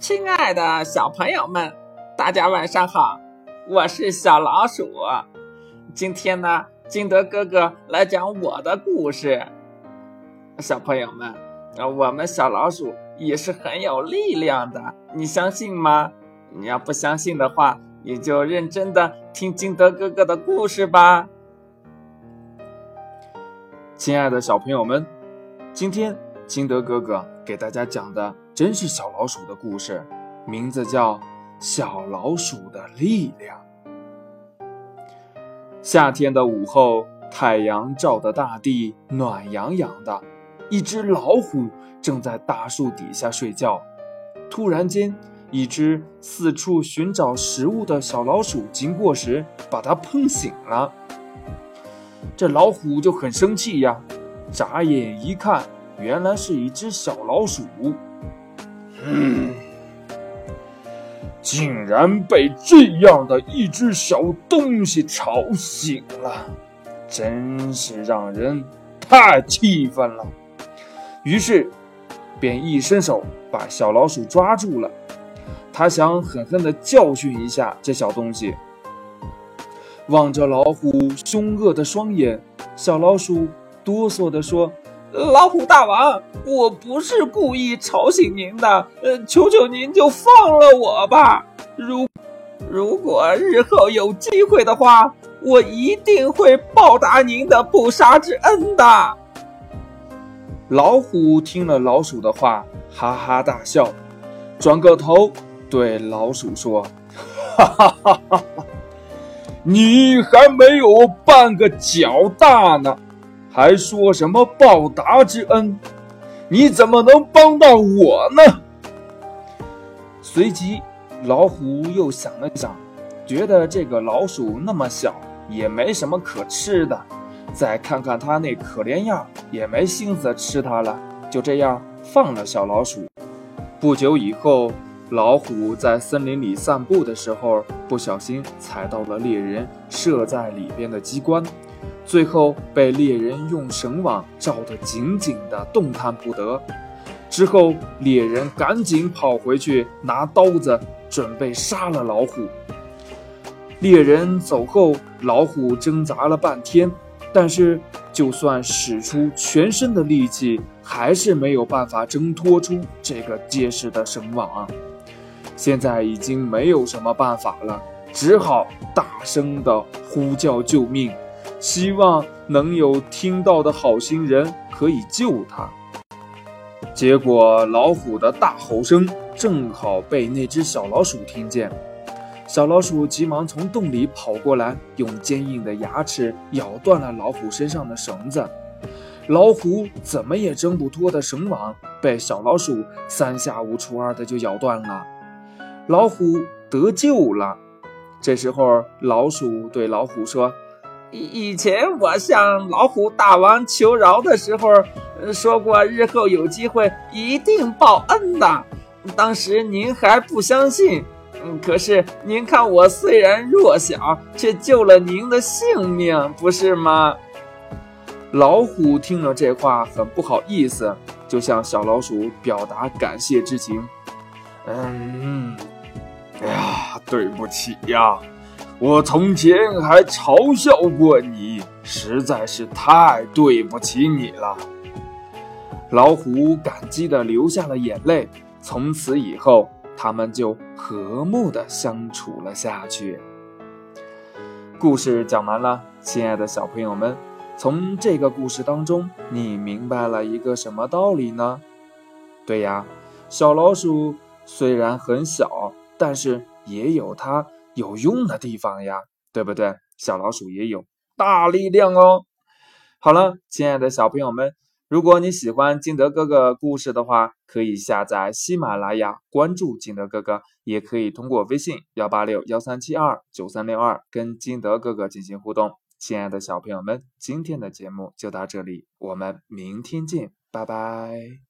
亲爱的小朋友们，大家晚上好！我是小老鼠。今天呢，金德哥哥来讲我的故事。小朋友们，我们小老鼠也是很有力量的，你相信吗？你要不相信的话，你就认真的听金德哥哥的故事吧。亲爱的小朋友们，今天金德哥哥给大家讲的真是小老鼠的故事，名字叫《小老鼠的力量》。夏天的午后，太阳照得大地暖洋洋的，一只老虎正在大树底下睡觉。突然间，一只四处寻找食物的小老鼠经过时，把它碰醒了。这老虎就很生气呀，眨眼一看，原来是一只小老鼠。嗯，竟然被这样的一只小东西吵醒了，真是让人太气愤了。于是，便一伸手把小老鼠抓住了。他想狠狠地教训一下这小东西。望着老虎凶恶的双眼，小老鼠哆嗦地说：“老虎大王，我不是故意吵醒您的，呃，求求您就放了我吧。如如果日后有机会的话，我一定会报答您的不杀之恩的。”老虎听了老鼠的话，哈哈大笑，转过头对老鼠说：“ 哈哈哈哈哈！”你还没有半个脚大呢，还说什么报答之恩？你怎么能帮到我呢？随即，老虎又想了想，觉得这个老鼠那么小，也没什么可吃的，再看看它那可怜样，也没心思吃它了，就这样放了小老鼠。不久以后。老虎在森林里散步的时候，不小心踩到了猎人设在里边的机关，最后被猎人用绳网罩得紧紧的，动弹不得。之后，猎人赶紧跑回去拿刀子，准备杀了老虎。猎人走后，老虎挣扎了半天，但是就算使出全身的力气，还是没有办法挣脱出这个结实的绳网。现在已经没有什么办法了，只好大声地呼叫救命，希望能有听到的好心人可以救他。结果老虎的大吼声正好被那只小老鼠听见，小老鼠急忙从洞里跑过来，用坚硬的牙齿咬断了老虎身上的绳子。老虎怎么也挣不脱的绳网被小老鼠三下五除二的就咬断了。老虎得救了。这时候，老鼠对老虎说：“以以前我向老虎大王求饶的时候，说过日后有机会一定报恩的。当时您还不相信。嗯，可是您看我虽然弱小，却救了您的性命，不是吗？”老虎听了这话，很不好意思，就向小老鼠表达感谢之情。嗯。哎呀，对不起呀，我从前还嘲笑过你，实在是太对不起你了。老虎感激的流下了眼泪。从此以后，他们就和睦的相处了下去。故事讲完了，亲爱的小朋友们，从这个故事当中，你明白了一个什么道理呢？对呀，小老鼠虽然很小。但是也有它有用的地方呀，对不对？小老鼠也有大力量哦。好了，亲爱的小朋友们，如果你喜欢金德哥哥故事的话，可以下载喜马拉雅，关注金德哥哥，也可以通过微信幺八六幺三七二九三六二跟金德哥哥进行互动。亲爱的小朋友们，今天的节目就到这里，我们明天见，拜拜。